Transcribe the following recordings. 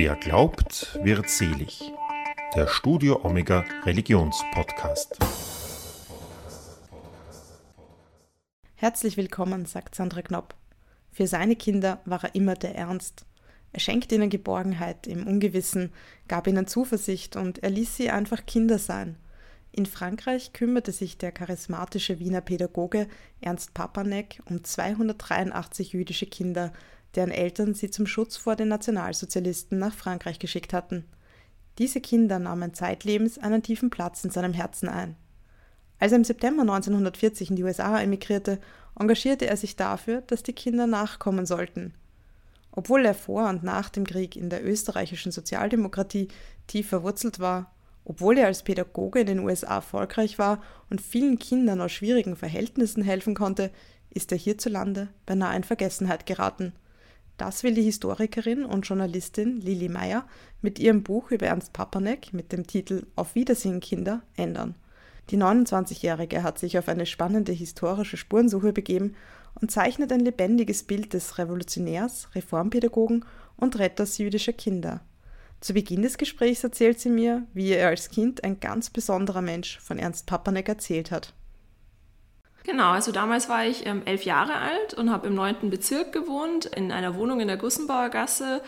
Wer glaubt, wird selig. Der Studio Omega Religionspodcast. Herzlich willkommen, sagt Sandra Knopp. Für seine Kinder war er immer der Ernst. Er schenkte ihnen Geborgenheit im Ungewissen, gab ihnen Zuversicht und er ließ sie einfach Kinder sein. In Frankreich kümmerte sich der charismatische Wiener Pädagoge Ernst Papanek um 283 jüdische Kinder, deren Eltern sie zum Schutz vor den Nationalsozialisten nach Frankreich geschickt hatten. Diese Kinder nahmen zeitlebens einen tiefen Platz in seinem Herzen ein. Als er im September 1940 in die USA emigrierte, engagierte er sich dafür, dass die Kinder nachkommen sollten. Obwohl er vor und nach dem Krieg in der österreichischen Sozialdemokratie tief verwurzelt war, obwohl er als Pädagoge in den USA erfolgreich war und vielen Kindern aus schwierigen Verhältnissen helfen konnte, ist er hierzulande beinahe in Vergessenheit geraten – das will die Historikerin und Journalistin Lili Meyer mit ihrem Buch über Ernst Papanek mit dem Titel Auf Wiedersehen Kinder ändern. Die 29-Jährige hat sich auf eine spannende historische Spurensuche begeben und zeichnet ein lebendiges Bild des Revolutionärs, Reformpädagogen und Retters jüdischer Kinder. Zu Beginn des Gesprächs erzählt sie mir, wie ihr als Kind ein ganz besonderer Mensch von Ernst Papanek erzählt hat. Genau, also damals war ich ähm, elf Jahre alt und habe im neunten Bezirk gewohnt, in einer Wohnung in der Gussenbauer Gasse.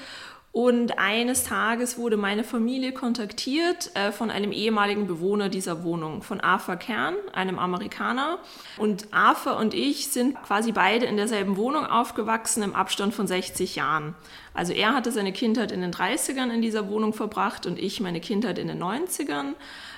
Und eines Tages wurde meine Familie kontaktiert äh, von einem ehemaligen Bewohner dieser Wohnung, von Arthur Kern, einem Amerikaner. Und Arthur und ich sind quasi beide in derselben Wohnung aufgewachsen im Abstand von 60 Jahren. Also er hatte seine Kindheit in den 30ern in dieser Wohnung verbracht und ich meine Kindheit in den 90ern.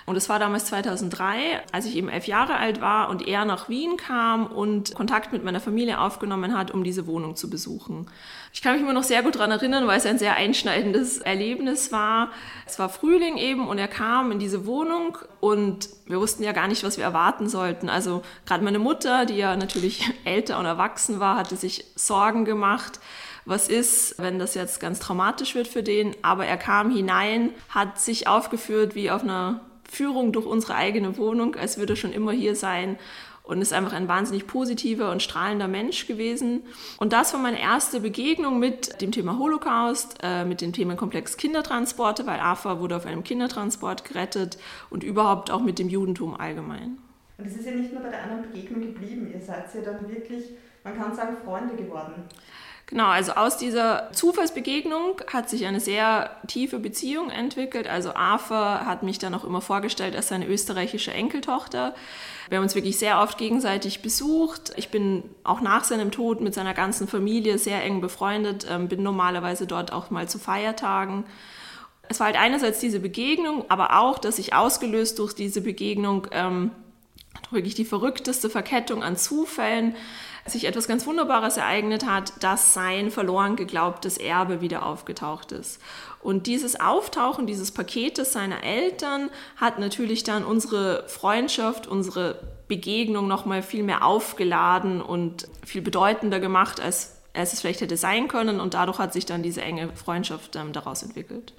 Und es war damals 2003, als ich eben elf Jahre alt war und er nach Wien kam und Kontakt mit meiner Familie aufgenommen hat, um diese Wohnung zu besuchen. Ich kann mich immer noch sehr gut daran erinnern, weil es ein sehr einschneidendes Erlebnis war. Es war Frühling eben und er kam in diese Wohnung und wir wussten ja gar nicht, was wir erwarten sollten. Also gerade meine Mutter, die ja natürlich älter und erwachsen war, hatte sich Sorgen gemacht was ist, wenn das jetzt ganz traumatisch wird für den. Aber er kam hinein, hat sich aufgeführt wie auf einer Führung durch unsere eigene Wohnung, als würde er schon immer hier sein und ist einfach ein wahnsinnig positiver und strahlender Mensch gewesen. Und das war meine erste Begegnung mit dem Thema Holocaust, äh, mit dem Themenkomplex Kindertransporte, weil AFA wurde auf einem Kindertransport gerettet und überhaupt auch mit dem Judentum allgemein. Und es ist ja nicht nur bei der anderen Begegnung geblieben, ihr seid ja dann wirklich, man kann sagen, Freunde geworden. Genau, also aus dieser Zufallsbegegnung hat sich eine sehr tiefe Beziehung entwickelt. Also Arthur hat mich dann auch immer vorgestellt als seine österreichische Enkeltochter. Wir haben uns wirklich sehr oft gegenseitig besucht. Ich bin auch nach seinem Tod mit seiner ganzen Familie sehr eng befreundet, ähm, bin normalerweise dort auch mal zu Feiertagen. Es war halt einerseits diese Begegnung, aber auch, dass ich ausgelöst durch diese Begegnung ähm, wirklich die verrückteste Verkettung an Zufällen sich etwas ganz Wunderbares ereignet hat, dass sein verloren geglaubtes Erbe wieder aufgetaucht ist. Und dieses Auftauchen dieses Paketes seiner Eltern hat natürlich dann unsere Freundschaft, unsere Begegnung nochmal viel mehr aufgeladen und viel bedeutender gemacht, als, als es vielleicht hätte sein können. Und dadurch hat sich dann diese enge Freundschaft ähm, daraus entwickelt.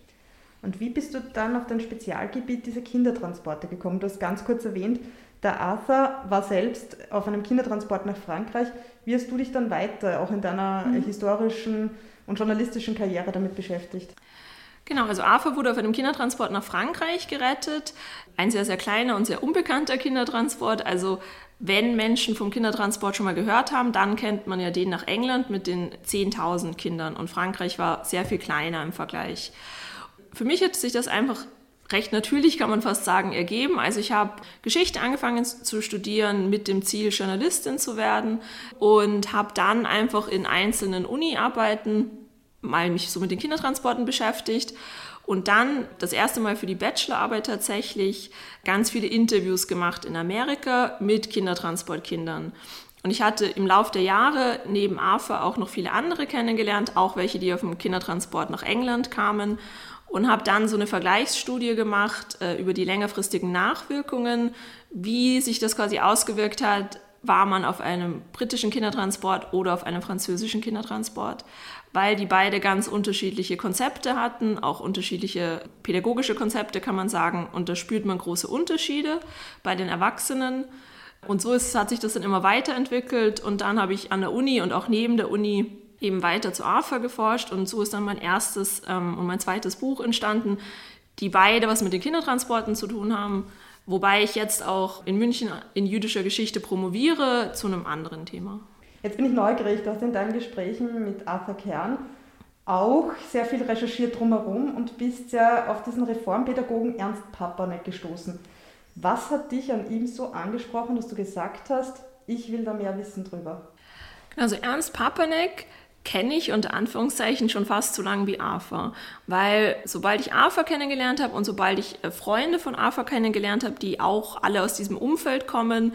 Und wie bist du dann auf dein Spezialgebiet dieser Kindertransporte gekommen? Du hast ganz kurz erwähnt, der Arthur war selbst auf einem Kindertransport nach Frankreich. Wie hast du dich dann weiter, auch in deiner mhm. historischen und journalistischen Karriere damit beschäftigt? Genau, also Arthur wurde auf einem Kindertransport nach Frankreich gerettet. Ein sehr, sehr kleiner und sehr unbekannter Kindertransport. Also wenn Menschen vom Kindertransport schon mal gehört haben, dann kennt man ja den nach England mit den 10.000 Kindern. Und Frankreich war sehr viel kleiner im Vergleich. Für mich hat sich das einfach recht natürlich, kann man fast sagen, ergeben. Also ich habe Geschichte angefangen zu studieren mit dem Ziel, Journalistin zu werden und habe dann einfach in einzelnen Uni-Arbeiten mal mich so mit den Kindertransporten beschäftigt und dann das erste Mal für die Bachelorarbeit tatsächlich ganz viele Interviews gemacht in Amerika mit Kindertransportkindern. Und ich hatte im Laufe der Jahre neben AFA auch noch viele andere kennengelernt, auch welche, die auf dem Kindertransport nach England kamen und habe dann so eine Vergleichsstudie gemacht äh, über die längerfristigen Nachwirkungen, wie sich das quasi ausgewirkt hat, war man auf einem britischen Kindertransport oder auf einem französischen Kindertransport, weil die beide ganz unterschiedliche Konzepte hatten, auch unterschiedliche pädagogische Konzepte kann man sagen, und da spürt man große Unterschiede bei den Erwachsenen. Und so ist, hat sich das dann immer weiterentwickelt und dann habe ich an der Uni und auch neben der Uni eben weiter zu AFA geforscht und so ist dann mein erstes ähm, und mein zweites Buch entstanden, die beide was mit den Kindertransporten zu tun haben, wobei ich jetzt auch in München in jüdischer Geschichte promoviere zu einem anderen Thema. Jetzt bin ich neugierig, du hast in deinen Gesprächen mit Arthur Kern auch sehr viel recherchiert drumherum und bist ja auf diesen Reformpädagogen Ernst Papanek gestoßen. Was hat dich an ihm so angesprochen, dass du gesagt hast, ich will da mehr wissen drüber? Also Ernst Papanek kenne ich unter Anführungszeichen schon fast so lange wie AFA, weil sobald ich AFA kennengelernt habe und sobald ich äh, Freunde von AFA kennengelernt habe, die auch alle aus diesem Umfeld kommen,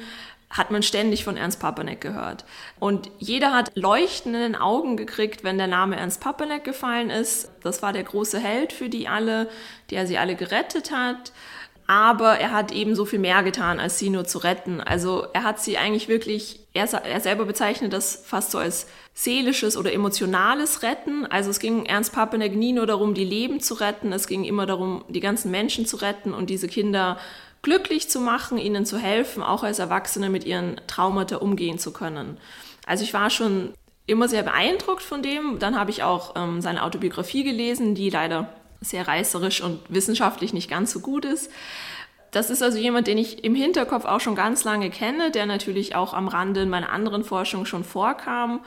hat man ständig von Ernst Papanek gehört. Und jeder hat leuchtenden Augen gekriegt, wenn der Name Ernst Papanek gefallen ist. Das war der große Held für die alle, der sie alle gerettet hat aber er hat eben so viel mehr getan, als sie nur zu retten. Also er hat sie eigentlich wirklich, er, er, selber bezeichnet das fast so als seelisches oder emotionales Retten. Also es ging Ernst Papenek nie nur darum, die Leben zu retten, es ging immer darum, die ganzen Menschen zu retten und diese Kinder glücklich zu machen, ihnen zu helfen, auch als Erwachsene mit ihren Traumata umgehen zu können. Also ich war schon immer sehr beeindruckt von dem. Dann habe ich auch ähm, seine Autobiografie gelesen, die leider sehr reißerisch und wissenschaftlich nicht ganz so gut ist. Das ist also jemand, den ich im Hinterkopf auch schon ganz lange kenne, der natürlich auch am Rande in meiner anderen Forschung schon vorkam.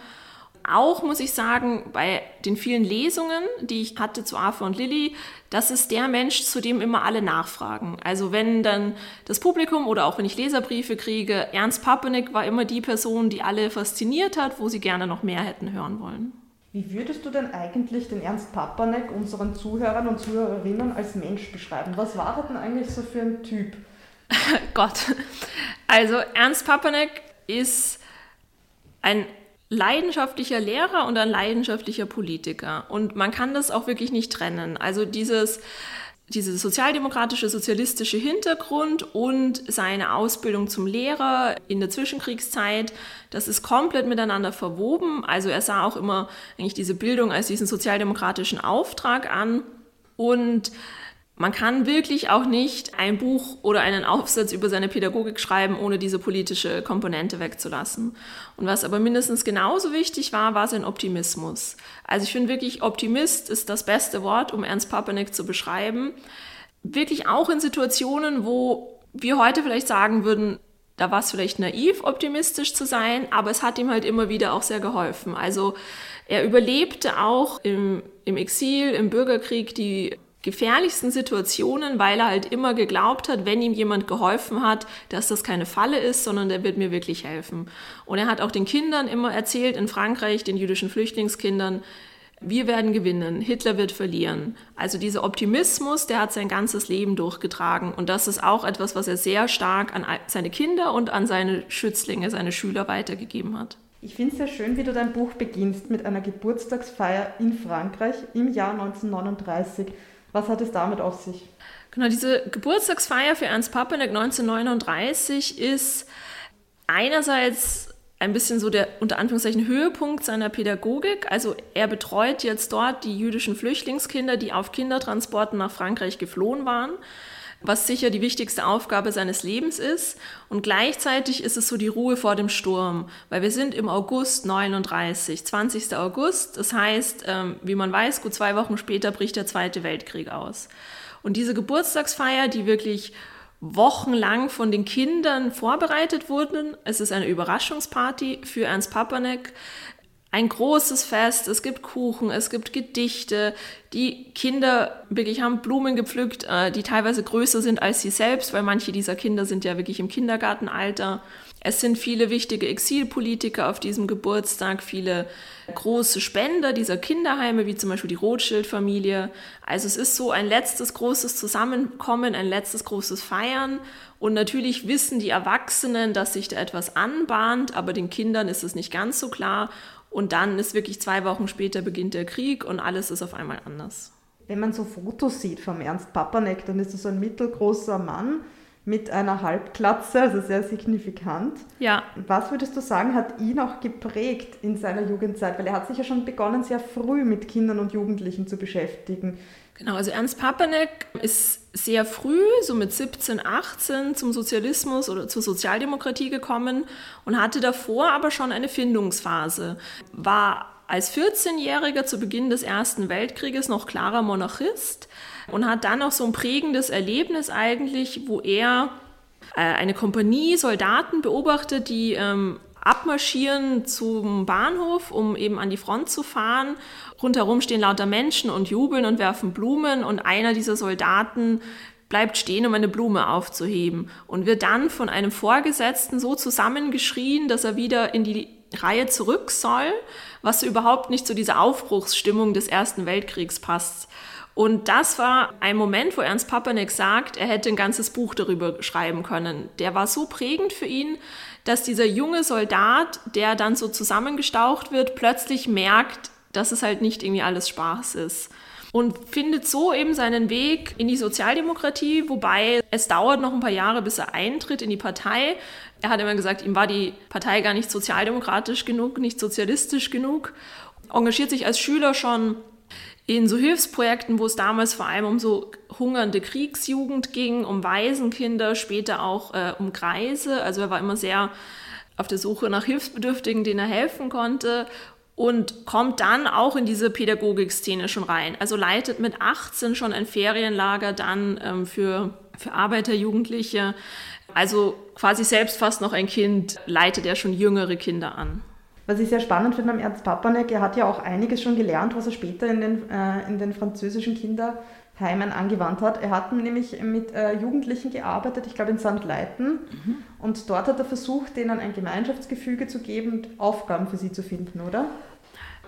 Auch muss ich sagen, bei den vielen Lesungen, die ich hatte zu Arthur und Lilly, das ist der Mensch, zu dem immer alle nachfragen. Also wenn dann das Publikum oder auch wenn ich Leserbriefe kriege, Ernst Papenik war immer die Person, die alle fasziniert hat, wo sie gerne noch mehr hätten hören wollen. Wie würdest du denn eigentlich den Ernst Papanek unseren Zuhörern und Zuhörerinnen als Mensch beschreiben? Was war er denn eigentlich so für ein Typ? Gott. Also Ernst Papanek ist ein leidenschaftlicher Lehrer und ein leidenschaftlicher Politiker. Und man kann das auch wirklich nicht trennen. Also dieses dieser sozialdemokratische, sozialistische Hintergrund und seine Ausbildung zum Lehrer in der Zwischenkriegszeit, das ist komplett miteinander verwoben. Also er sah auch immer eigentlich diese Bildung als diesen sozialdemokratischen Auftrag an und man kann wirklich auch nicht ein Buch oder einen Aufsatz über seine Pädagogik schreiben, ohne diese politische Komponente wegzulassen. Und was aber mindestens genauso wichtig war, war sein Optimismus. Also ich finde wirklich, Optimist ist das beste Wort, um Ernst Papanek zu beschreiben. Wirklich auch in Situationen, wo wir heute vielleicht sagen würden, da war es vielleicht naiv, optimistisch zu sein, aber es hat ihm halt immer wieder auch sehr geholfen. Also er überlebte auch im, im Exil, im Bürgerkrieg die gefährlichsten Situationen, weil er halt immer geglaubt hat, wenn ihm jemand geholfen hat, dass das keine Falle ist, sondern der wird mir wirklich helfen. Und er hat auch den Kindern immer erzählt, in Frankreich, den jüdischen Flüchtlingskindern, wir werden gewinnen, Hitler wird verlieren. Also dieser Optimismus, der hat sein ganzes Leben durchgetragen. Und das ist auch etwas, was er sehr stark an seine Kinder und an seine Schützlinge, seine Schüler weitergegeben hat. Ich finde es sehr schön, wie du dein Buch beginnst mit einer Geburtstagsfeier in Frankreich im Jahr 1939. Was hat es damit auf sich? Genau, diese Geburtstagsfeier für Ernst Papenek 1939 ist einerseits ein bisschen so der unter Anführungszeichen Höhepunkt seiner Pädagogik. Also er betreut jetzt dort die jüdischen Flüchtlingskinder, die auf Kindertransporten nach Frankreich geflohen waren, was sicher die wichtigste Aufgabe seines Lebens ist. Und gleichzeitig ist es so die Ruhe vor dem Sturm, weil wir sind im August 39, 20. August. Das heißt, ähm, wie man weiß, gut zwei Wochen später bricht der Zweite Weltkrieg aus. Und diese Geburtstagsfeier, die wirklich wochenlang von den Kindern vorbereitet wurden. Es ist eine Überraschungsparty für Ernst Papanek ein großes Fest, es gibt Kuchen, es gibt Gedichte, die Kinder wirklich haben Blumen gepflückt, äh, die teilweise größer sind als sie selbst, weil manche dieser Kinder sind ja wirklich im Kindergartenalter. Es sind viele wichtige Exilpolitiker auf diesem Geburtstag, viele große Spender dieser Kinderheime, wie zum Beispiel die Rothschild-Familie. Also es ist so ein letztes großes Zusammenkommen, ein letztes großes Feiern. Und natürlich wissen die Erwachsenen, dass sich da etwas anbahnt, aber den Kindern ist es nicht ganz so klar. Und dann ist wirklich zwei Wochen später beginnt der Krieg und alles ist auf einmal anders. Wenn man so Fotos sieht vom Ernst Papanek, dann ist er so ein mittelgroßer Mann mit einer Halbklatze, also sehr signifikant. Ja. Was würdest du sagen, hat ihn auch geprägt in seiner Jugendzeit? Weil er hat sich ja schon begonnen, sehr früh mit Kindern und Jugendlichen zu beschäftigen. Genau, also Ernst Papanek ist sehr früh, so mit 17, 18, zum Sozialismus oder zur Sozialdemokratie gekommen und hatte davor aber schon eine Findungsphase. War als 14-Jähriger zu Beginn des Ersten Weltkrieges noch klarer Monarchist und hat dann noch so ein prägendes Erlebnis eigentlich, wo er äh, eine Kompanie Soldaten beobachtet, die ähm, abmarschieren zum Bahnhof, um eben an die Front zu fahren. Rundherum stehen lauter Menschen und jubeln und werfen Blumen und einer dieser Soldaten bleibt stehen, um eine Blume aufzuheben und wird dann von einem Vorgesetzten so zusammengeschrien, dass er wieder in die Reihe zurück soll, was überhaupt nicht zu dieser Aufbruchsstimmung des Ersten Weltkriegs passt. Und das war ein Moment, wo Ernst Papanek sagt, er hätte ein ganzes Buch darüber schreiben können. Der war so prägend für ihn, dass dieser junge Soldat, der dann so zusammengestaucht wird, plötzlich merkt, dass es halt nicht irgendwie alles Spaß ist. Und findet so eben seinen Weg in die Sozialdemokratie, wobei es dauert noch ein paar Jahre, bis er eintritt in die Partei. Er hat immer gesagt, ihm war die Partei gar nicht sozialdemokratisch genug, nicht sozialistisch genug. Engagiert sich als Schüler schon in so Hilfsprojekten, wo es damals vor allem um so hungernde Kriegsjugend ging, um Waisenkinder, später auch äh, um Kreise. Also er war immer sehr auf der Suche nach Hilfsbedürftigen, denen er helfen konnte und kommt dann auch in diese Pädagogikszene schon rein. Also leitet mit 18 schon ein Ferienlager dann ähm, für, für Arbeiterjugendliche. Also quasi selbst fast noch ein Kind leitet er schon jüngere Kinder an. Was ich sehr spannend finde am Ernst Papanek, er hat ja auch einiges schon gelernt, was er später in den, äh, in den französischen Kinderheimen angewandt hat. Er hat nämlich mit äh, Jugendlichen gearbeitet, ich glaube in St. Leiten. Mhm. Und dort hat er versucht, denen ein Gemeinschaftsgefüge zu geben und Aufgaben für sie zu finden, oder?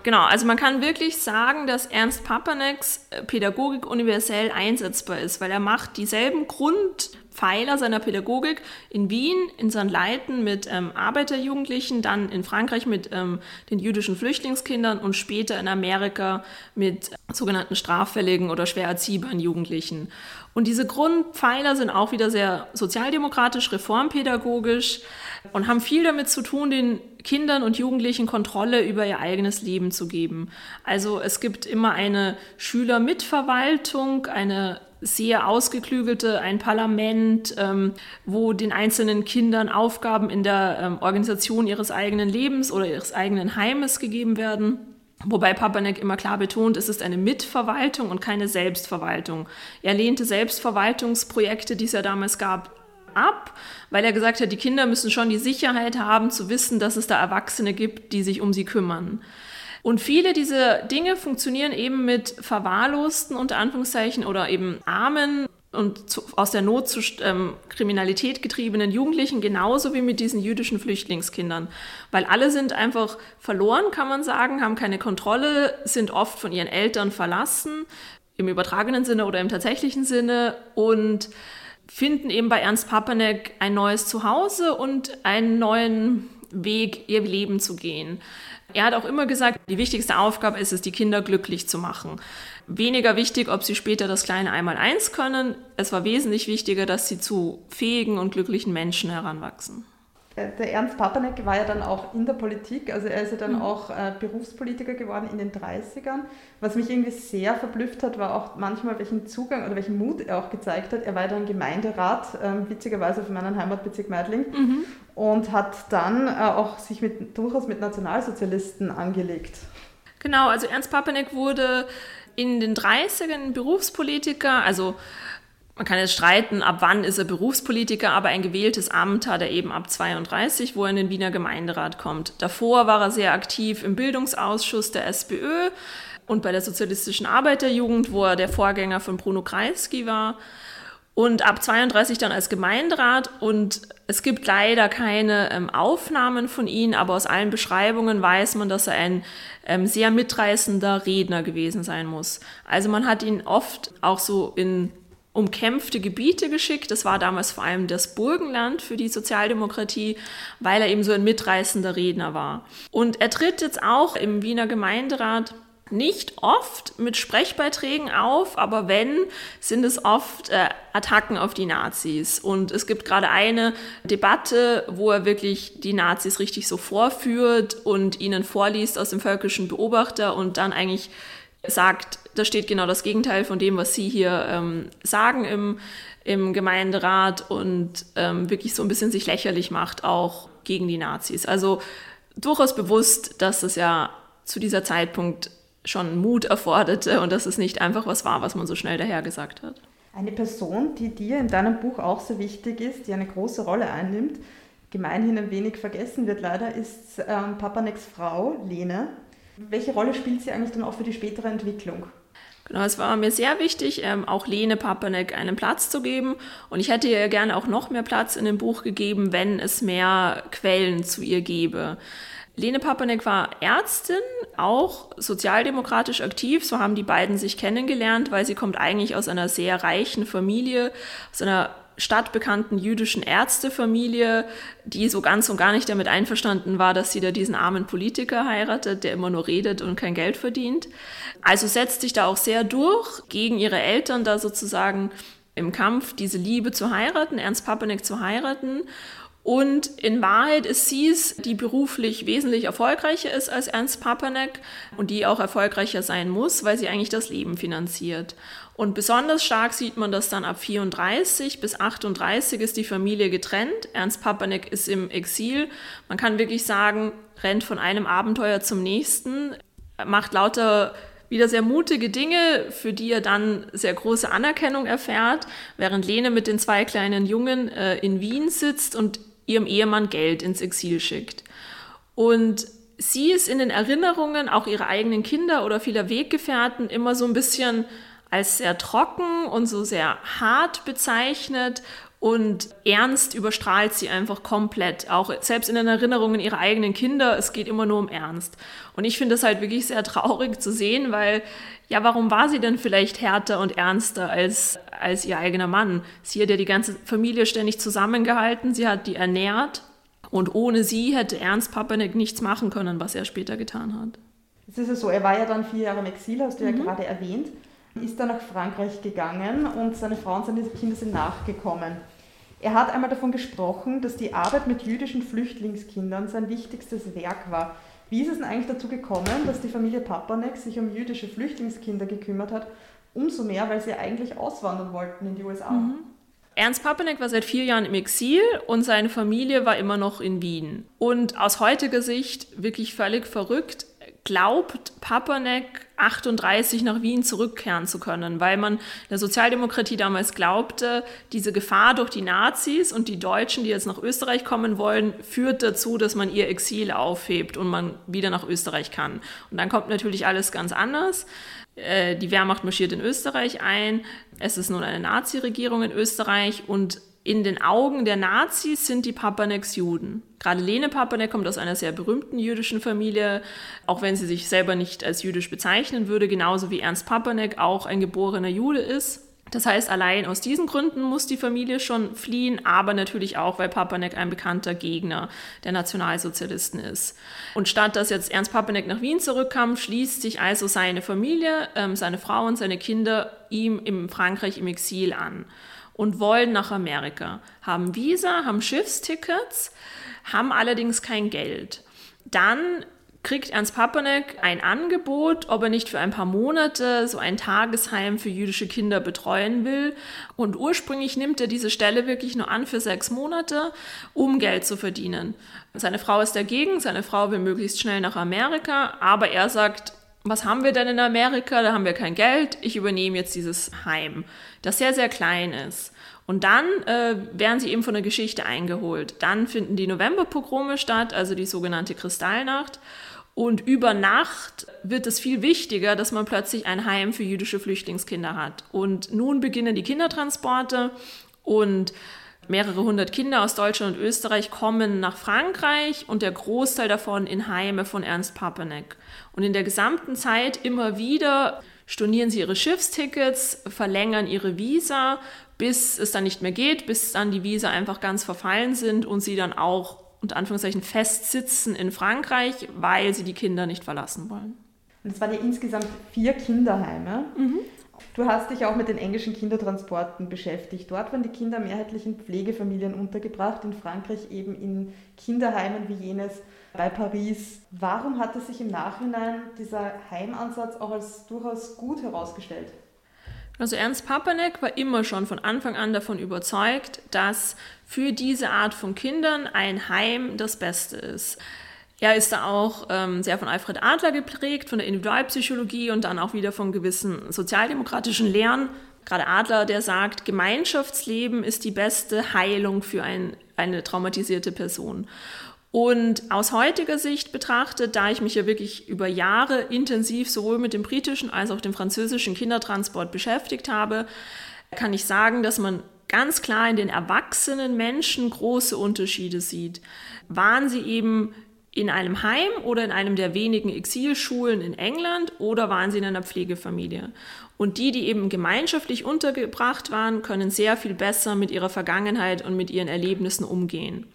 Genau, also man kann wirklich sagen, dass Ernst Papaneks äh, Pädagogik universell einsetzbar ist, weil er macht dieselben Grundpfeiler seiner Pädagogik in Wien, in St. Leiten mit ähm, Arbeiterjugendlichen, dann in Frankreich mit ähm, den jüdischen Flüchtlingskindern und später in Amerika mit sogenannten straffälligen oder schwer erziehbaren Jugendlichen. Und diese Grundpfeiler sind auch wieder sehr sozialdemokratisch, reformpädagogisch und haben viel damit zu tun, den Kindern und Jugendlichen Kontrolle über ihr eigenes Leben zu geben. Also es gibt immer eine Schülermitverwaltung, eine sehr ausgeklügelte, ein Parlament, ähm, wo den einzelnen Kindern Aufgaben in der ähm, Organisation ihres eigenen Lebens oder ihres eigenen Heimes gegeben werden. Wobei Papanek immer klar betont, es ist eine Mitverwaltung und keine Selbstverwaltung. Er lehnte Selbstverwaltungsprojekte, die es ja damals gab, ab, weil er gesagt hat, die Kinder müssen schon die Sicherheit haben zu wissen, dass es da Erwachsene gibt, die sich um sie kümmern. Und viele dieser Dinge funktionieren eben mit verwahrlosten, unter Anführungszeichen, oder eben armen und zu, aus der Not zu ähm, Kriminalität getriebenen Jugendlichen, genauso wie mit diesen jüdischen Flüchtlingskindern. Weil alle sind einfach verloren, kann man sagen, haben keine Kontrolle, sind oft von ihren Eltern verlassen, im übertragenen Sinne oder im tatsächlichen Sinne und finden eben bei Ernst Papanek ein neues Zuhause und einen neuen Weg, ihr Leben zu gehen. Er hat auch immer gesagt, die wichtigste Aufgabe ist es, die Kinder glücklich zu machen. Weniger wichtig, ob sie später das kleine Einmaleins können. Es war wesentlich wichtiger, dass sie zu fähigen und glücklichen Menschen heranwachsen. Der Ernst Papanek war ja dann auch in der Politik, also er ist ja dann mhm. auch äh, Berufspolitiker geworden in den 30ern. Was mich irgendwie sehr verblüfft hat, war auch manchmal, welchen Zugang oder welchen Mut er auch gezeigt hat. Er war ja dann Gemeinderat, äh, witzigerweise für meinen Heimatbezirk Meidling, mhm. und hat dann äh, auch sich mit, durchaus mit Nationalsozialisten angelegt. Genau, also Ernst Papanek wurde in den 30ern Berufspolitiker, also man kann jetzt streiten, ab wann ist er Berufspolitiker, aber ein gewähltes Amt hat er eben ab 32, wo er in den Wiener Gemeinderat kommt. Davor war er sehr aktiv im Bildungsausschuss der SPÖ und bei der Sozialistischen Arbeiterjugend, wo er der Vorgänger von Bruno Kreisky war. Und ab 32 dann als Gemeinderat. Und es gibt leider keine ähm, Aufnahmen von ihm, aber aus allen Beschreibungen weiß man, dass er ein ähm, sehr mitreißender Redner gewesen sein muss. Also man hat ihn oft auch so in umkämpfte Gebiete geschickt. Das war damals vor allem das Burgenland für die Sozialdemokratie, weil er eben so ein mitreißender Redner war. Und er tritt jetzt auch im Wiener Gemeinderat nicht oft mit Sprechbeiträgen auf, aber wenn, sind es oft äh, Attacken auf die Nazis. Und es gibt gerade eine Debatte, wo er wirklich die Nazis richtig so vorführt und ihnen vorliest aus dem völkischen Beobachter und dann eigentlich sagt, da steht genau das Gegenteil von dem, was Sie hier ähm, sagen im, im Gemeinderat und ähm, wirklich so ein bisschen sich lächerlich macht, auch gegen die Nazis. Also durchaus bewusst, dass es ja zu dieser Zeitpunkt schon Mut erforderte und dass es nicht einfach was war, was man so schnell dahergesagt hat. Eine Person, die dir in deinem Buch auch sehr wichtig ist, die eine große Rolle einnimmt, gemeinhin ein wenig vergessen wird leider, ist ähm, Papaneks Frau, Lene. Welche Rolle spielt sie eigentlich dann auch für die spätere Entwicklung? Genau, es war mir sehr wichtig, ähm, auch Lene Papanek einen Platz zu geben. Und ich hätte ihr gerne auch noch mehr Platz in dem Buch gegeben, wenn es mehr Quellen zu ihr gäbe. Lene Papanek war Ärztin, auch sozialdemokratisch aktiv. So haben die beiden sich kennengelernt, weil sie kommt eigentlich aus einer sehr reichen Familie, aus einer stadtbekannten jüdischen Ärztefamilie, die so ganz und gar nicht damit einverstanden war, dass sie da diesen armen Politiker heiratet, der immer nur redet und kein Geld verdient. Also setzt sich da auch sehr durch, gegen ihre Eltern da sozusagen im Kampf, diese Liebe zu heiraten, Ernst Papanek zu heiraten. Und in Wahrheit ist sie es, die beruflich wesentlich erfolgreicher ist als Ernst Papanek und die auch erfolgreicher sein muss, weil sie eigentlich das Leben finanziert. Und besonders stark sieht man das dann ab 34 bis 38 ist die Familie getrennt. Ernst Papanek ist im Exil. Man kann wirklich sagen, rennt von einem Abenteuer zum nächsten, macht lauter wieder sehr mutige Dinge, für die er dann sehr große Anerkennung erfährt, während Lene mit den zwei kleinen Jungen äh, in Wien sitzt und ihrem Ehemann Geld ins Exil schickt. Und sie ist in den Erinnerungen auch ihrer eigenen Kinder oder vieler Weggefährten immer so ein bisschen als sehr trocken und so sehr hart bezeichnet und Ernst überstrahlt sie einfach komplett. Auch selbst in den Erinnerungen ihrer eigenen Kinder, es geht immer nur um Ernst. Und ich finde das halt wirklich sehr traurig zu sehen, weil, ja, warum war sie denn vielleicht härter und ernster als, als ihr eigener Mann? Sie hat ja die ganze Familie ständig zusammengehalten, sie hat die ernährt. Und ohne sie hätte Ernst Papanek nichts machen können, was er später getan hat. Es ist ja so, er war ja dann vier Jahre im Exil, hast du mhm. ja gerade erwähnt, ist dann nach Frankreich gegangen und seine Frau und seine Kinder sind nachgekommen. Er hat einmal davon gesprochen, dass die Arbeit mit jüdischen Flüchtlingskindern sein wichtigstes Werk war. Wie ist es denn eigentlich dazu gekommen, dass die Familie Papanek sich um jüdische Flüchtlingskinder gekümmert hat? Umso mehr, weil sie eigentlich auswandern wollten in die USA. Mhm. Ernst Papanek war seit vier Jahren im Exil und seine Familie war immer noch in Wien. Und aus heutiger Sicht wirklich völlig verrückt glaubt Papanek 38 nach Wien zurückkehren zu können, weil man der Sozialdemokratie damals glaubte, diese Gefahr durch die Nazis und die Deutschen, die jetzt nach Österreich kommen wollen, führt dazu, dass man ihr Exil aufhebt und man wieder nach Österreich kann. Und dann kommt natürlich alles ganz anders. Äh, die Wehrmacht marschiert in Österreich ein. Es ist nun eine Nazi-Regierung in Österreich und in den Augen der Nazis sind die Papaneks Juden. Gerade Lene Papanek kommt aus einer sehr berühmten jüdischen Familie, auch wenn sie sich selber nicht als jüdisch bezeichnen würde, genauso wie Ernst Papanek auch ein geborener Jude ist. Das heißt, allein aus diesen Gründen muss die Familie schon fliehen, aber natürlich auch, weil Papanek ein bekannter Gegner der Nationalsozialisten ist. Und statt dass jetzt Ernst Papanek nach Wien zurückkam, schließt sich also seine Familie, ähm, seine Frau und seine Kinder ihm in Frankreich im Exil an und wollen nach Amerika, haben Visa, haben Schiffstickets, haben allerdings kein Geld. Dann kriegt Ernst Papanek ein Angebot, ob er nicht für ein paar Monate so ein Tagesheim für jüdische Kinder betreuen will. Und ursprünglich nimmt er diese Stelle wirklich nur an für sechs Monate, um Geld zu verdienen. Seine Frau ist dagegen, seine Frau will möglichst schnell nach Amerika, aber er sagt, was haben wir denn in Amerika? Da haben wir kein Geld. Ich übernehme jetzt dieses Heim, das sehr, sehr klein ist. Und dann äh, werden sie eben von der Geschichte eingeholt. Dann finden die Novemberpogrome statt, also die sogenannte Kristallnacht. Und über Nacht wird es viel wichtiger, dass man plötzlich ein Heim für jüdische Flüchtlingskinder hat. Und nun beginnen die Kindertransporte und Mehrere hundert Kinder aus Deutschland und Österreich kommen nach Frankreich und der Großteil davon in Heime von Ernst Papanek. Und in der gesamten Zeit immer wieder stornieren sie ihre Schiffstickets, verlängern ihre Visa, bis es dann nicht mehr geht, bis dann die Visa einfach ganz verfallen sind und sie dann auch unter Anführungszeichen festsitzen in Frankreich, weil sie die Kinder nicht verlassen wollen. Und es waren ja insgesamt vier Kinderheime. Mhm. Du hast dich auch mit den englischen Kindertransporten beschäftigt. Dort waren die Kinder mehrheitlich in Pflegefamilien untergebracht, in Frankreich eben in Kinderheimen wie jenes bei Paris. Warum hat es sich im Nachhinein dieser Heimansatz auch als durchaus gut herausgestellt? Also Ernst Papanek war immer schon von Anfang an davon überzeugt, dass für diese Art von Kindern ein Heim das Beste ist. Er ist da auch ähm, sehr von Alfred Adler geprägt, von der Individualpsychologie und dann auch wieder von gewissen sozialdemokratischen Lehren. Gerade Adler, der sagt, Gemeinschaftsleben ist die beste Heilung für ein, eine traumatisierte Person. Und aus heutiger Sicht betrachtet, da ich mich ja wirklich über Jahre intensiv sowohl mit dem britischen als auch dem französischen Kindertransport beschäftigt habe, kann ich sagen, dass man ganz klar in den erwachsenen Menschen große Unterschiede sieht. Waren sie eben in einem Heim oder in einem der wenigen Exilschulen in England oder waren sie in einer Pflegefamilie? Und die, die eben gemeinschaftlich untergebracht waren, können sehr viel besser mit ihrer Vergangenheit und mit ihren Erlebnissen umgehen.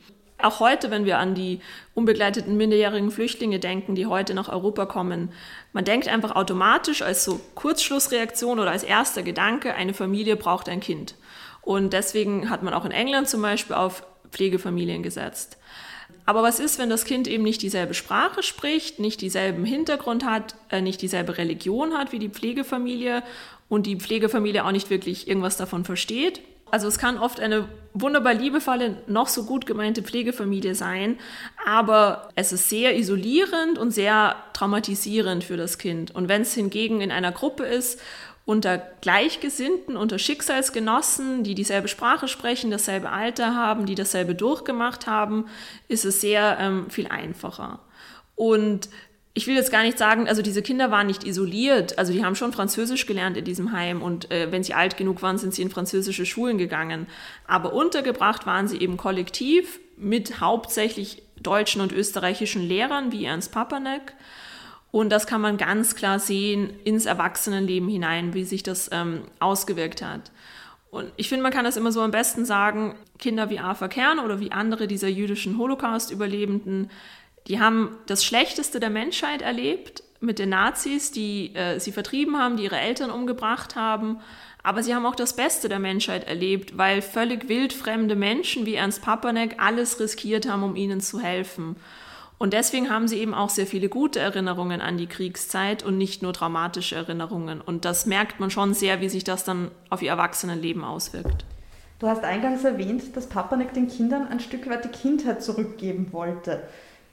Auch heute, wenn wir an die unbegleiteten minderjährigen Flüchtlinge denken, die heute nach Europa kommen, man denkt einfach automatisch als so Kurzschlussreaktion oder als erster Gedanke, eine Familie braucht ein Kind. Und deswegen hat man auch in England zum Beispiel auf Pflegefamilien gesetzt. Aber was ist, wenn das Kind eben nicht dieselbe Sprache spricht, nicht dieselben Hintergrund hat, äh, nicht dieselbe Religion hat wie die Pflegefamilie und die Pflegefamilie auch nicht wirklich irgendwas davon versteht? Also es kann oft eine wunderbar liebevolle, noch so gut gemeinte Pflegefamilie sein, aber es ist sehr isolierend und sehr traumatisierend für das Kind. Und wenn es hingegen in einer Gruppe ist, unter Gleichgesinnten, unter Schicksalsgenossen, die dieselbe Sprache sprechen, dasselbe Alter haben, die dasselbe durchgemacht haben, ist es sehr ähm, viel einfacher. Und ich will jetzt gar nicht sagen, also diese Kinder waren nicht isoliert, also die haben schon Französisch gelernt in diesem Heim und äh, wenn sie alt genug waren, sind sie in französische Schulen gegangen. Aber untergebracht waren sie eben kollektiv mit hauptsächlich deutschen und österreichischen Lehrern wie Ernst Papanek. Und das kann man ganz klar sehen ins Erwachsenenleben hinein, wie sich das ähm, ausgewirkt hat. Und ich finde, man kann das immer so am besten sagen, Kinder wie Arthur Kern oder wie andere dieser jüdischen Holocaust-Überlebenden, die haben das Schlechteste der Menschheit erlebt mit den Nazis, die äh, sie vertrieben haben, die ihre Eltern umgebracht haben. Aber sie haben auch das Beste der Menschheit erlebt, weil völlig wildfremde Menschen wie Ernst Papanek alles riskiert haben, um ihnen zu helfen. Und deswegen haben sie eben auch sehr viele gute Erinnerungen an die Kriegszeit und nicht nur traumatische Erinnerungen. Und das merkt man schon sehr, wie sich das dann auf ihr Erwachsenenleben auswirkt. Du hast eingangs erwähnt, dass Papanek den Kindern ein Stück weit die Kindheit zurückgeben wollte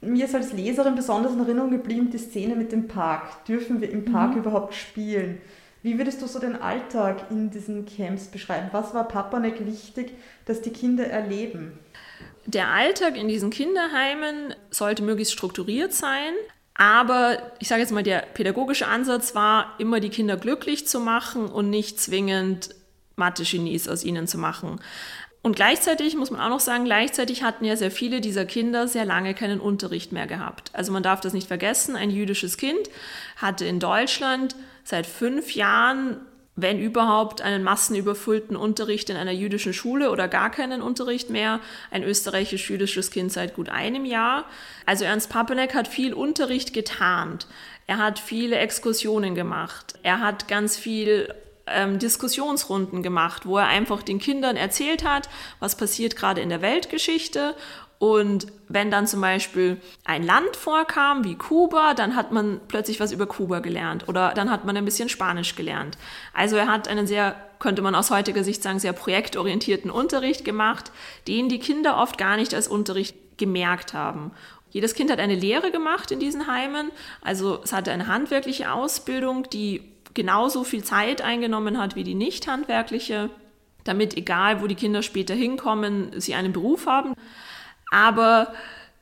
mir ist als Leserin besonders in Erinnerung geblieben die Szene mit dem Park. Dürfen wir im Park mhm. überhaupt spielen? Wie würdest du so den Alltag in diesen Camps beschreiben? Was war Papanek wichtig, dass die Kinder erleben? Der Alltag in diesen Kinderheimen sollte möglichst strukturiert sein. Aber ich sage jetzt mal, der pädagogische Ansatz war, immer die Kinder glücklich zu machen und nicht zwingend Mathe-Genies aus ihnen zu machen. Und gleichzeitig muss man auch noch sagen, gleichzeitig hatten ja sehr viele dieser Kinder sehr lange keinen Unterricht mehr gehabt. Also man darf das nicht vergessen, ein jüdisches Kind hatte in Deutschland seit fünf Jahren, wenn überhaupt, einen massenüberfüllten Unterricht in einer jüdischen Schule oder gar keinen Unterricht mehr. Ein österreichisch-jüdisches Kind seit gut einem Jahr. Also Ernst Papenek hat viel Unterricht getarnt. Er hat viele Exkursionen gemacht. Er hat ganz viel ähm, Diskussionsrunden gemacht, wo er einfach den Kindern erzählt hat, was passiert gerade in der Weltgeschichte. Und wenn dann zum Beispiel ein Land vorkam, wie Kuba, dann hat man plötzlich was über Kuba gelernt oder dann hat man ein bisschen Spanisch gelernt. Also er hat einen sehr, könnte man aus heutiger Sicht sagen, sehr projektorientierten Unterricht gemacht, den die Kinder oft gar nicht als Unterricht gemerkt haben. Jedes Kind hat eine Lehre gemacht in diesen Heimen, also es hatte eine handwerkliche Ausbildung, die genauso viel Zeit eingenommen hat wie die nicht handwerkliche, damit egal wo die Kinder später hinkommen, sie einen Beruf haben. Aber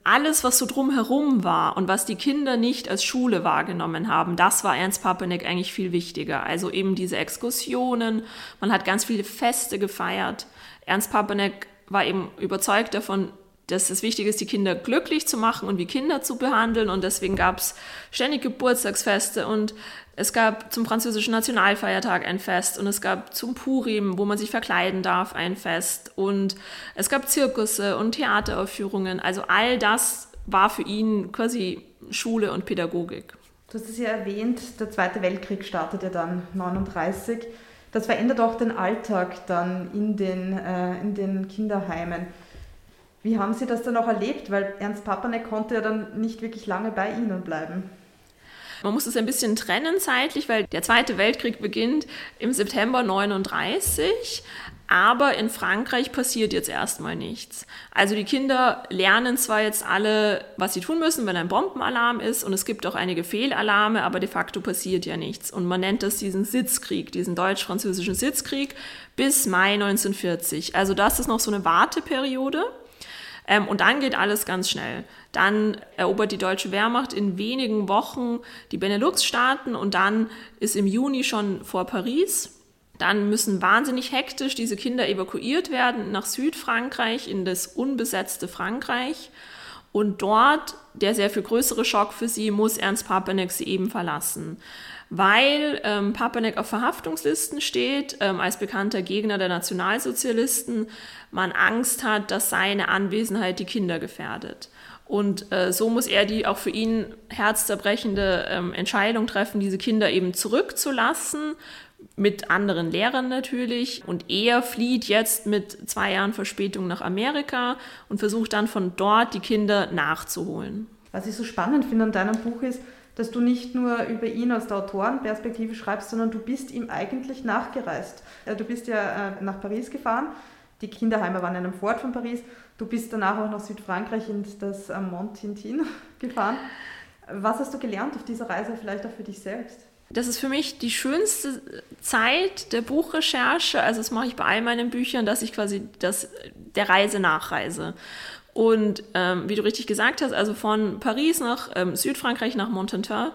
alles, was so drumherum war und was die Kinder nicht als Schule wahrgenommen haben, das war Ernst Papenek eigentlich viel wichtiger. Also eben diese Exkursionen, man hat ganz viele Feste gefeiert. Ernst Papenek war eben überzeugt davon, dass es wichtig ist, die Kinder glücklich zu machen und wie Kinder zu behandeln. Und deswegen gab es ständig Geburtstagsfeste und es gab zum französischen Nationalfeiertag ein Fest und es gab zum Purim, wo man sich verkleiden darf, ein Fest. Und es gab Zirkusse und Theateraufführungen. Also all das war für ihn quasi Schule und Pädagogik. Du hast es ja erwähnt, der Zweite Weltkrieg startet ja dann 1939. Das verändert auch den Alltag dann in den, äh, in den Kinderheimen. Wie haben Sie das dann auch erlebt? Weil Ernst Papanek konnte ja dann nicht wirklich lange bei Ihnen bleiben. Man muss es ein bisschen trennen zeitlich, weil der Zweite Weltkrieg beginnt im September 39. Aber in Frankreich passiert jetzt erstmal nichts. Also die Kinder lernen zwar jetzt alle, was sie tun müssen, wenn ein Bombenalarm ist, und es gibt auch einige Fehlalarme, aber de facto passiert ja nichts. Und man nennt das diesen Sitzkrieg, diesen deutsch-französischen Sitzkrieg bis Mai 1940. Also das ist noch so eine Warteperiode. Ähm, und dann geht alles ganz schnell. Dann erobert die deutsche Wehrmacht in wenigen Wochen die Benelux-Staaten und dann ist im Juni schon vor Paris. Dann müssen wahnsinnig hektisch diese Kinder evakuiert werden nach Südfrankreich, in das unbesetzte Frankreich. Und dort, der sehr viel größere Schock für sie, muss Ernst Papenek sie eben verlassen. Weil ähm, Papenek auf Verhaftungslisten steht, ähm, als bekannter Gegner der Nationalsozialisten, man Angst hat, dass seine Anwesenheit die Kinder gefährdet. Und äh, so muss er die auch für ihn herzzerbrechende ähm, Entscheidung treffen, diese Kinder eben zurückzulassen, mit anderen Lehrern natürlich. Und er flieht jetzt mit zwei Jahren Verspätung nach Amerika und versucht dann von dort die Kinder nachzuholen. Was ich so spannend finde an deinem Buch ist, dass du nicht nur über ihn aus der Autorenperspektive schreibst, sondern du bist ihm eigentlich nachgereist. Äh, du bist ja äh, nach Paris gefahren, die Kinderheime waren in einem Fort von Paris, du bist danach auch nach Südfrankreich in das äh, Mont Tintin gefahren. Was hast du gelernt auf dieser Reise, vielleicht auch für dich selbst? Das ist für mich die schönste Zeit der Buchrecherche. Also das mache ich bei all meinen Büchern, dass ich quasi das, der Reise nachreise. Und ähm, wie du richtig gesagt hast, also von Paris nach ähm, Südfrankreich nach Montentin,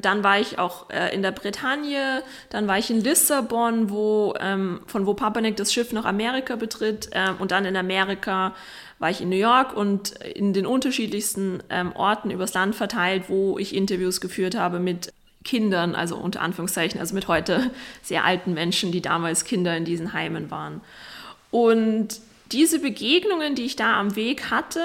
dann war ich auch äh, in der Bretagne, dann war ich in Lissabon, wo, ähm, von wo Papanek das Schiff nach Amerika betritt ähm, und dann in Amerika war ich in New York und in den unterschiedlichsten ähm, Orten übers Land verteilt, wo ich Interviews geführt habe mit Kindern, also unter Anführungszeichen, also mit heute sehr alten Menschen, die damals Kinder in diesen Heimen waren. Und diese Begegnungen, die ich da am Weg hatte,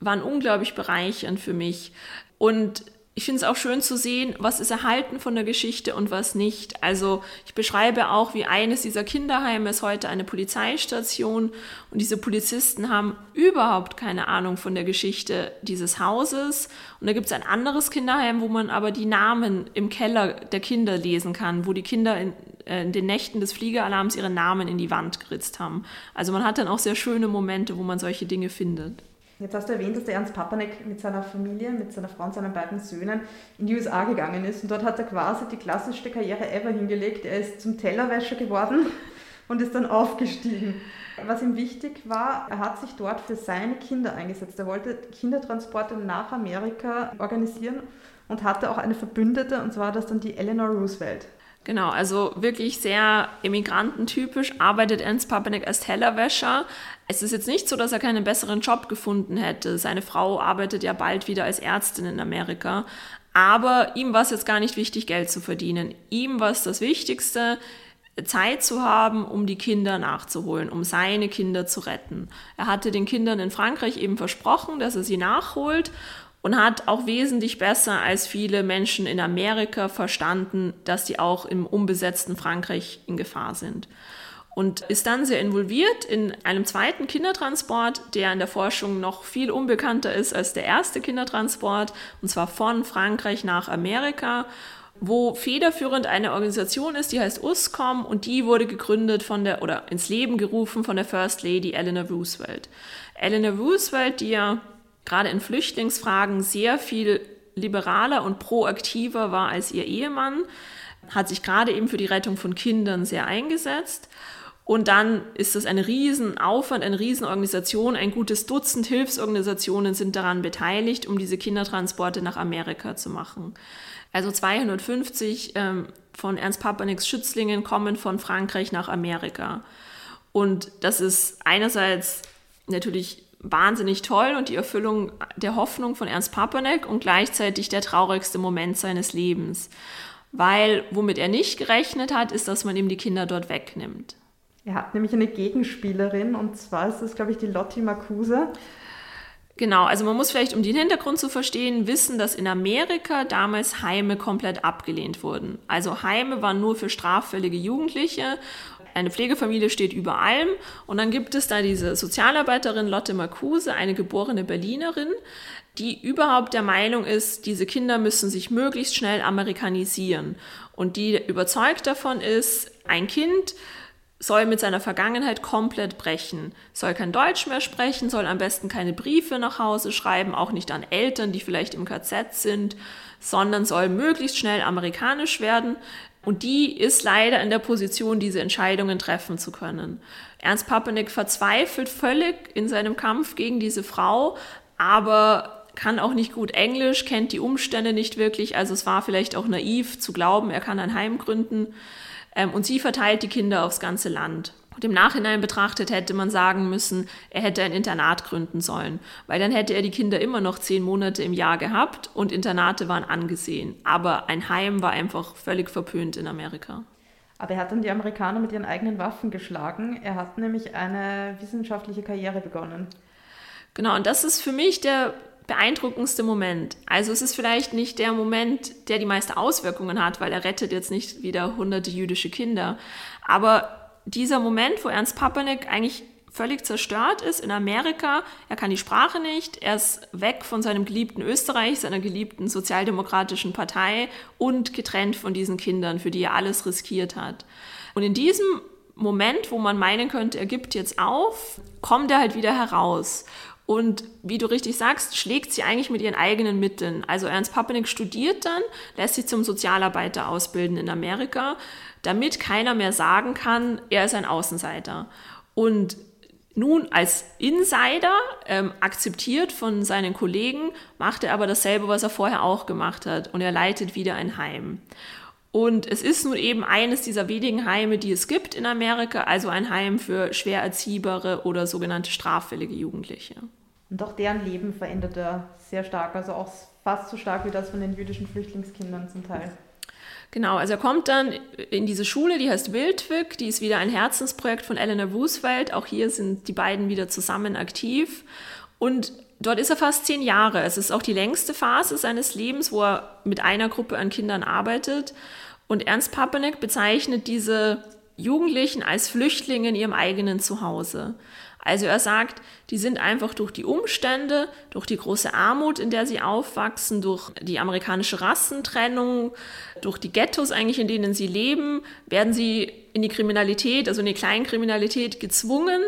waren unglaublich bereichernd für mich. Und ich finde es auch schön zu sehen, was ist erhalten von der Geschichte und was nicht. Also ich beschreibe auch, wie eines dieser Kinderheime ist heute eine Polizeistation und diese Polizisten haben überhaupt keine Ahnung von der Geschichte dieses Hauses. Und da gibt es ein anderes Kinderheim, wo man aber die Namen im Keller der Kinder lesen kann, wo die Kinder in, äh, in den Nächten des Fliegeralarms ihre Namen in die Wand geritzt haben. Also man hat dann auch sehr schöne Momente, wo man solche Dinge findet. Jetzt hast du erwähnt, dass der Ernst Papanek mit seiner Familie, mit seiner Frau und seinen beiden Söhnen in die USA gegangen ist. Und dort hat er quasi die klassischste Karriere ever hingelegt. Er ist zum Tellerwäscher geworden und ist dann aufgestiegen. Was ihm wichtig war, er hat sich dort für seine Kinder eingesetzt. Er wollte Kindertransporte nach Amerika organisieren und hatte auch eine Verbündete, und zwar das dann die Eleanor Roosevelt. Genau, also wirklich sehr immigrantentypisch arbeitet Ernst Papanek als Tellerwäscher. Es ist jetzt nicht so, dass er keinen besseren Job gefunden hätte. Seine Frau arbeitet ja bald wieder als Ärztin in Amerika. Aber ihm war es jetzt gar nicht wichtig, Geld zu verdienen. Ihm war es das Wichtigste, Zeit zu haben, um die Kinder nachzuholen, um seine Kinder zu retten. Er hatte den Kindern in Frankreich eben versprochen, dass er sie nachholt und hat auch wesentlich besser als viele Menschen in Amerika verstanden, dass die auch im unbesetzten Frankreich in Gefahr sind. Und ist dann sehr involviert in einem zweiten Kindertransport, der in der Forschung noch viel unbekannter ist als der erste Kindertransport, und zwar von Frankreich nach Amerika wo federführend eine Organisation ist, die heißt USCOM und die wurde gegründet von der oder ins Leben gerufen von der First Lady Eleanor Roosevelt. Eleanor Roosevelt, die ja gerade in Flüchtlingsfragen sehr viel liberaler und proaktiver war als ihr Ehemann, hat sich gerade eben für die Rettung von Kindern sehr eingesetzt. Und dann ist das ein Riesenaufwand, eine Riesenorganisation. Ein gutes Dutzend Hilfsorganisationen sind daran beteiligt, um diese Kindertransporte nach Amerika zu machen. Also 250 ähm, von Ernst Papaneks Schützlingen kommen von Frankreich nach Amerika. Und das ist einerseits natürlich wahnsinnig toll und die Erfüllung der Hoffnung von Ernst Papanek und gleichzeitig der traurigste Moment seines Lebens. Weil womit er nicht gerechnet hat, ist, dass man ihm die Kinder dort wegnimmt. Er hat nämlich eine Gegenspielerin und zwar ist das, glaube ich, die Lotti Marcuse. Genau, also man muss vielleicht, um den Hintergrund zu verstehen, wissen, dass in Amerika damals Heime komplett abgelehnt wurden. Also Heime waren nur für straffällige Jugendliche eine Pflegefamilie steht über allem. Und dann gibt es da diese Sozialarbeiterin Lotte Marcuse, eine geborene Berlinerin, die überhaupt der Meinung ist, diese Kinder müssen sich möglichst schnell amerikanisieren. Und die überzeugt davon ist, ein Kind soll mit seiner Vergangenheit komplett brechen, soll kein Deutsch mehr sprechen, soll am besten keine Briefe nach Hause schreiben, auch nicht an Eltern, die vielleicht im KZ sind, sondern soll möglichst schnell amerikanisch werden. Und die ist leider in der Position, diese Entscheidungen treffen zu können. Ernst Papenik verzweifelt völlig in seinem Kampf gegen diese Frau, aber kann auch nicht gut Englisch, kennt die Umstände nicht wirklich. Also es war vielleicht auch naiv zu glauben, er kann ein Heim gründen. Ähm, und sie verteilt die Kinder aufs ganze Land. Und im Nachhinein betrachtet hätte man sagen müssen, er hätte ein Internat gründen sollen, weil dann hätte er die Kinder immer noch zehn Monate im Jahr gehabt und Internate waren angesehen. Aber ein Heim war einfach völlig verpönt in Amerika. Aber er hat dann die Amerikaner mit ihren eigenen Waffen geschlagen. Er hat nämlich eine wissenschaftliche Karriere begonnen. Genau, und das ist für mich der beeindruckendste Moment. Also es ist vielleicht nicht der Moment, der die meiste Auswirkungen hat, weil er rettet jetzt nicht wieder hunderte jüdische Kinder. Aber dieser Moment, wo Ernst Papanek eigentlich völlig zerstört ist in Amerika, er kann die Sprache nicht, er ist weg von seinem geliebten Österreich, seiner geliebten sozialdemokratischen Partei und getrennt von diesen Kindern, für die er alles riskiert hat. Und in diesem Moment, wo man meinen könnte, er gibt jetzt auf, kommt er halt wieder heraus. Und wie du richtig sagst, schlägt sie eigentlich mit ihren eigenen Mitteln. Also Ernst Papenik studiert dann, lässt sich zum Sozialarbeiter ausbilden in Amerika, damit keiner mehr sagen kann, er ist ein Außenseiter. Und nun als Insider ähm, akzeptiert von seinen Kollegen, macht er aber dasselbe, was er vorher auch gemacht hat. Und er leitet wieder ein Heim. Und es ist nun eben eines dieser wenigen Heime, die es gibt in Amerika, also ein Heim für schwer erziehbare oder sogenannte straffällige Jugendliche. Und auch deren Leben verändert er sehr stark, also auch fast so stark wie das von den jüdischen Flüchtlingskindern zum Teil. Genau, also er kommt dann in diese Schule, die heißt Wildwig, die ist wieder ein Herzensprojekt von Eleanor Roosevelt. Auch hier sind die beiden wieder zusammen aktiv. Und dort ist er fast zehn Jahre. Es ist auch die längste Phase seines Lebens, wo er mit einer Gruppe an Kindern arbeitet. Und Ernst Papenek bezeichnet diese Jugendlichen als Flüchtlinge in ihrem eigenen Zuhause. Also er sagt, die sind einfach durch die Umstände, durch die große Armut, in der sie aufwachsen, durch die amerikanische Rassentrennung, durch die Ghettos eigentlich, in denen sie leben, werden sie in die Kriminalität, also in die Kleinkriminalität gezwungen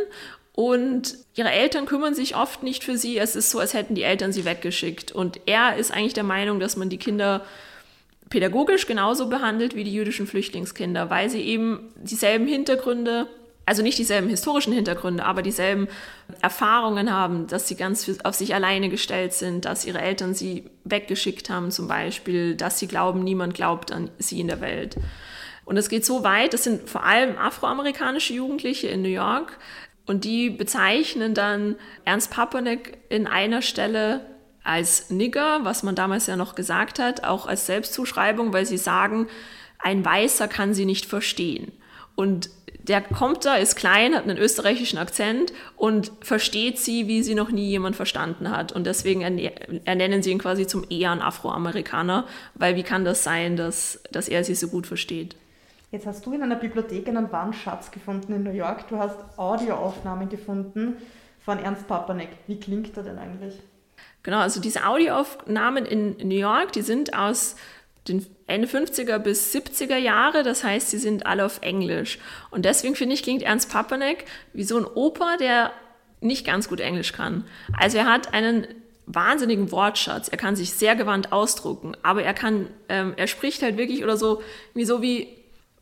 und ihre Eltern kümmern sich oft nicht für sie. Es ist so, als hätten die Eltern sie weggeschickt. Und er ist eigentlich der Meinung, dass man die Kinder pädagogisch genauso behandelt wie die jüdischen Flüchtlingskinder, weil sie eben dieselben Hintergründe also nicht dieselben historischen Hintergründe, aber dieselben Erfahrungen haben, dass sie ganz auf sich alleine gestellt sind, dass ihre Eltern sie weggeschickt haben zum Beispiel, dass sie glauben, niemand glaubt an sie in der Welt. Und es geht so weit, das sind vor allem afroamerikanische Jugendliche in New York und die bezeichnen dann Ernst Papanek in einer Stelle als Nigger, was man damals ja noch gesagt hat, auch als Selbstzuschreibung, weil sie sagen, ein Weißer kann sie nicht verstehen. Und der kommt da, ist klein, hat einen österreichischen Akzent und versteht sie, wie sie noch nie jemand verstanden hat. Und deswegen ernennen sie ihn quasi zum ehren Afroamerikaner, weil wie kann das sein, dass, dass er sie so gut versteht? Jetzt hast du in einer Bibliothek einen wahren Schatz gefunden in New York. Du hast Audioaufnahmen gefunden von Ernst Papanek. Wie klingt er denn eigentlich? Genau, also diese Audioaufnahmen in New York, die sind aus den Ende 50er bis 70er Jahre, das heißt, sie sind alle auf Englisch. Und deswegen finde ich, klingt Ernst Papanek wie so ein Opa, der nicht ganz gut Englisch kann. Also er hat einen wahnsinnigen Wortschatz, er kann sich sehr gewandt ausdrucken, aber er kann, ähm, er spricht halt wirklich oder so, wie so wie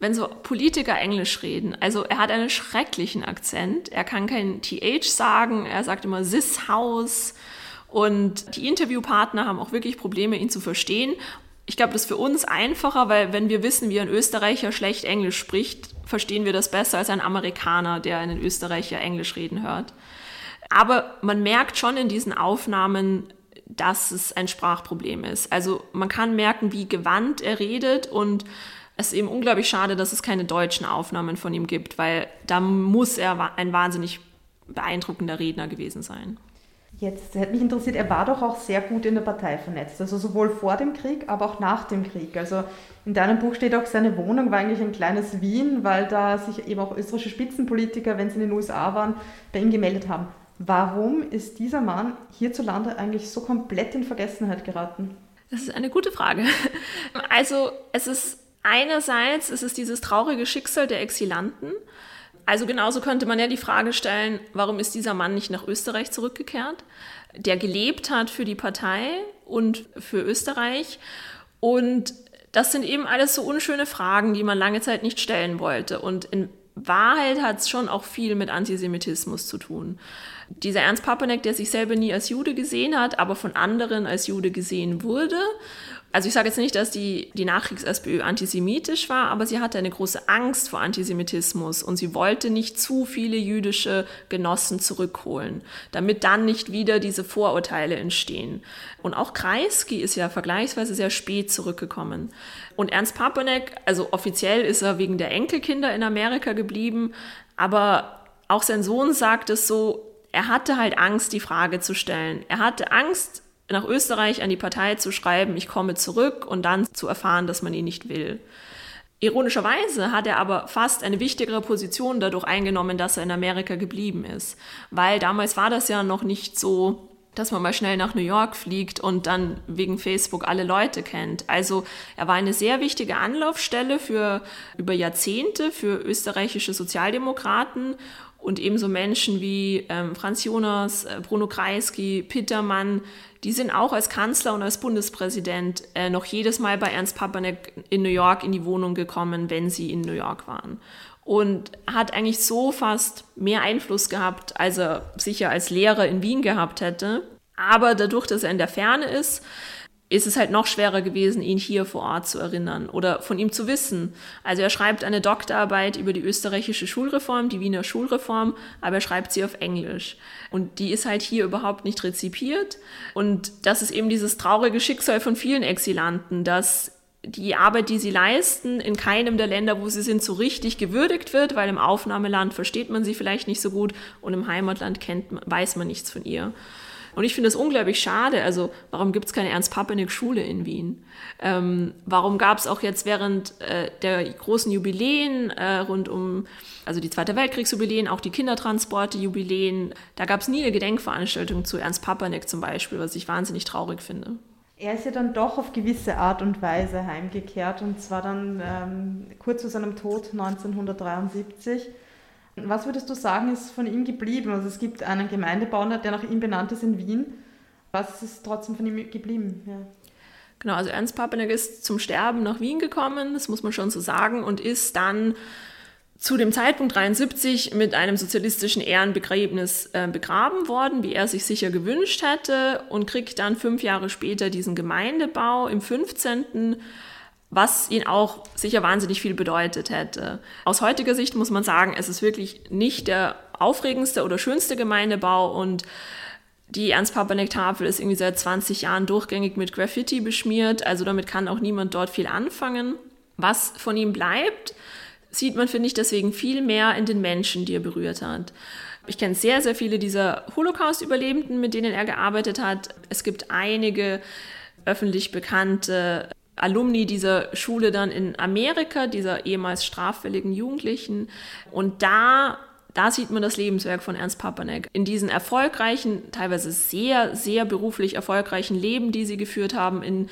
wenn so Politiker Englisch reden. Also er hat einen schrecklichen Akzent, er kann kein TH sagen, er sagt immer This House. Und die Interviewpartner haben auch wirklich Probleme, ihn zu verstehen ich glaube, das ist für uns einfacher, weil wenn wir wissen, wie ein Österreicher schlecht Englisch spricht, verstehen wir das besser als ein Amerikaner, der einen Österreicher Englisch reden hört. Aber man merkt schon in diesen Aufnahmen, dass es ein Sprachproblem ist. Also man kann merken, wie gewandt er redet und es ist eben unglaublich schade, dass es keine deutschen Aufnahmen von ihm gibt, weil da muss er ein wahnsinnig beeindruckender Redner gewesen sein. Jetzt hätte mich interessiert, er war doch auch sehr gut in der Partei vernetzt, also sowohl vor dem Krieg, aber auch nach dem Krieg. Also in deinem Buch steht auch, seine Wohnung war eigentlich ein kleines Wien, weil da sich eben auch österreichische Spitzenpolitiker, wenn sie in den USA waren, bei ihm gemeldet haben. Warum ist dieser Mann hierzulande eigentlich so komplett in Vergessenheit geraten? Das ist eine gute Frage. Also es ist einerseits es ist dieses traurige Schicksal der Exilanten. Also genauso könnte man ja die Frage stellen, warum ist dieser Mann nicht nach Österreich zurückgekehrt, der gelebt hat für die Partei und für Österreich. Und das sind eben alles so unschöne Fragen, die man lange Zeit nicht stellen wollte. Und in Wahrheit hat es schon auch viel mit Antisemitismus zu tun. Dieser Ernst Papanek, der sich selber nie als Jude gesehen hat, aber von anderen als Jude gesehen wurde also ich sage jetzt nicht, dass die, die Nachkriegs-SPÖ antisemitisch war, aber sie hatte eine große Angst vor Antisemitismus und sie wollte nicht zu viele jüdische Genossen zurückholen, damit dann nicht wieder diese Vorurteile entstehen. Und auch Kreisky ist ja vergleichsweise sehr spät zurückgekommen. Und Ernst Papanek, also offiziell ist er wegen der Enkelkinder in Amerika geblieben, aber auch sein Sohn sagt es so, er hatte halt Angst, die Frage zu stellen. Er hatte Angst, nach Österreich an die Partei zu schreiben, ich komme zurück und dann zu erfahren, dass man ihn nicht will. Ironischerweise hat er aber fast eine wichtigere Position dadurch eingenommen, dass er in Amerika geblieben ist. Weil damals war das ja noch nicht so, dass man mal schnell nach New York fliegt und dann wegen Facebook alle Leute kennt. Also er war eine sehr wichtige Anlaufstelle für über Jahrzehnte für österreichische Sozialdemokraten und ebenso Menschen wie ähm, Franz Jonas, äh, Bruno Kreisky, Pittermann, die sind auch als Kanzler und als Bundespräsident äh, noch jedes Mal bei Ernst Papanek in New York in die Wohnung gekommen, wenn sie in New York waren. Und hat eigentlich so fast mehr Einfluss gehabt, als er sicher als Lehrer in Wien gehabt hätte. Aber dadurch, dass er in der Ferne ist, ist es halt noch schwerer gewesen, ihn hier vor Ort zu erinnern oder von ihm zu wissen. Also er schreibt eine Doktorarbeit über die österreichische Schulreform, die Wiener Schulreform, aber er schreibt sie auf Englisch. Und die ist halt hier überhaupt nicht rezipiert. Und das ist eben dieses traurige Schicksal von vielen Exilanten, dass die Arbeit, die sie leisten, in keinem der Länder, wo sie sind, so richtig gewürdigt wird, weil im Aufnahmeland versteht man sie vielleicht nicht so gut und im Heimatland kennt, weiß man nichts von ihr. Und ich finde das unglaublich schade. Also, warum gibt es keine Ernst-Papenik-Schule in Wien? Ähm, warum gab es auch jetzt während äh, der großen Jubiläen äh, rund um, also die Zweite Weltkriegsjubiläen, auch die Kindertransporte-Jubiläen, da gab es nie eine Gedenkveranstaltung zu Ernst Papenik zum Beispiel, was ich wahnsinnig traurig finde. Er ist ja dann doch auf gewisse Art und Weise heimgekehrt und zwar dann ähm, kurz zu seinem Tod 1973. Was würdest du sagen, ist von ihm geblieben? Also es gibt einen Gemeindebau, der nach ihm benannt ist in Wien. Was ist trotzdem von ihm geblieben? Ja. Genau, also Ernst Papenek ist zum Sterben nach Wien gekommen, das muss man schon so sagen, und ist dann zu dem Zeitpunkt 73 mit einem sozialistischen Ehrenbegräbnis äh, begraben worden, wie er sich sicher gewünscht hätte, und kriegt dann fünf Jahre später diesen Gemeindebau im 15 was ihn auch sicher wahnsinnig viel bedeutet hätte. Aus heutiger Sicht muss man sagen, es ist wirklich nicht der aufregendste oder schönste Gemeindebau und die Ernst-Papanek-Tafel ist irgendwie seit 20 Jahren durchgängig mit Graffiti beschmiert, also damit kann auch niemand dort viel anfangen. Was von ihm bleibt, sieht man, finde ich, deswegen viel mehr in den Menschen, die er berührt hat. Ich kenne sehr, sehr viele dieser Holocaust-Überlebenden, mit denen er gearbeitet hat. Es gibt einige öffentlich bekannte Alumni dieser Schule dann in Amerika, dieser ehemals straffälligen Jugendlichen. Und da, da sieht man das Lebenswerk von Ernst Papanek. In diesen erfolgreichen, teilweise sehr, sehr beruflich erfolgreichen Leben, die sie geführt haben, in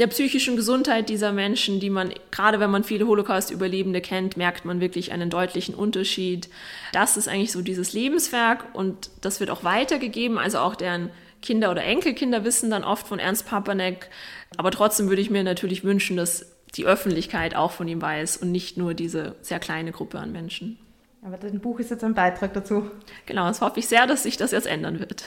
der psychischen Gesundheit dieser Menschen, die man, gerade wenn man viele Holocaust-Überlebende kennt, merkt man wirklich einen deutlichen Unterschied. Das ist eigentlich so dieses Lebenswerk und das wird auch weitergegeben, also auch deren Kinder oder Enkelkinder wissen dann oft von Ernst Papanek. Aber trotzdem würde ich mir natürlich wünschen, dass die Öffentlichkeit auch von ihm weiß und nicht nur diese sehr kleine Gruppe an Menschen. Aber dein Buch ist jetzt ein Beitrag dazu. Genau, das hoffe ich sehr, dass sich das jetzt ändern wird.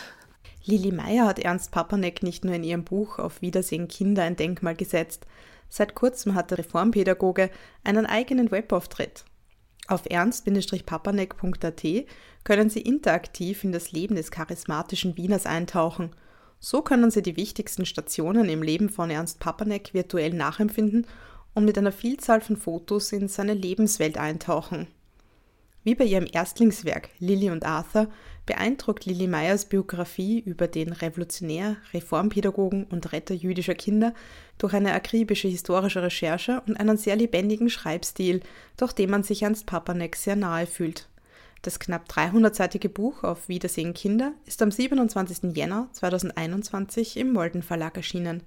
Lili Meyer hat Ernst Papanek nicht nur in ihrem Buch Auf Wiedersehen Kinder ein Denkmal gesetzt. Seit kurzem hat der Reformpädagoge einen eigenen Webauftritt. Auf ernst-papanek.at können Sie interaktiv in das Leben des charismatischen Wieners eintauchen. So können Sie die wichtigsten Stationen im Leben von Ernst Papanek virtuell nachempfinden und mit einer Vielzahl von Fotos in seine Lebenswelt eintauchen. Wie bei ihrem Erstlingswerk Lilly und Arthur beeindruckt Lilly Meyers Biografie über den Revolutionär, Reformpädagogen und Retter jüdischer Kinder durch eine akribische historische Recherche und einen sehr lebendigen Schreibstil, durch den man sich Ernst Papanek sehr nahe fühlt. Das knapp 300-seitige Buch Auf Wiedersehen Kinder ist am 27. Jänner 2021 im Molden Verlag erschienen.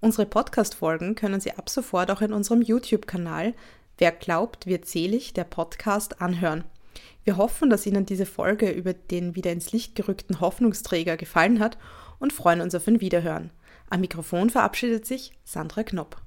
Unsere Podcast-Folgen können Sie ab sofort auch in unserem YouTube-Kanal Wer glaubt, wird selig, der Podcast anhören. Wir hoffen, dass Ihnen diese Folge über den wieder ins Licht gerückten Hoffnungsträger gefallen hat und freuen uns auf ein Wiederhören. Am Mikrofon verabschiedet sich Sandra Knopp.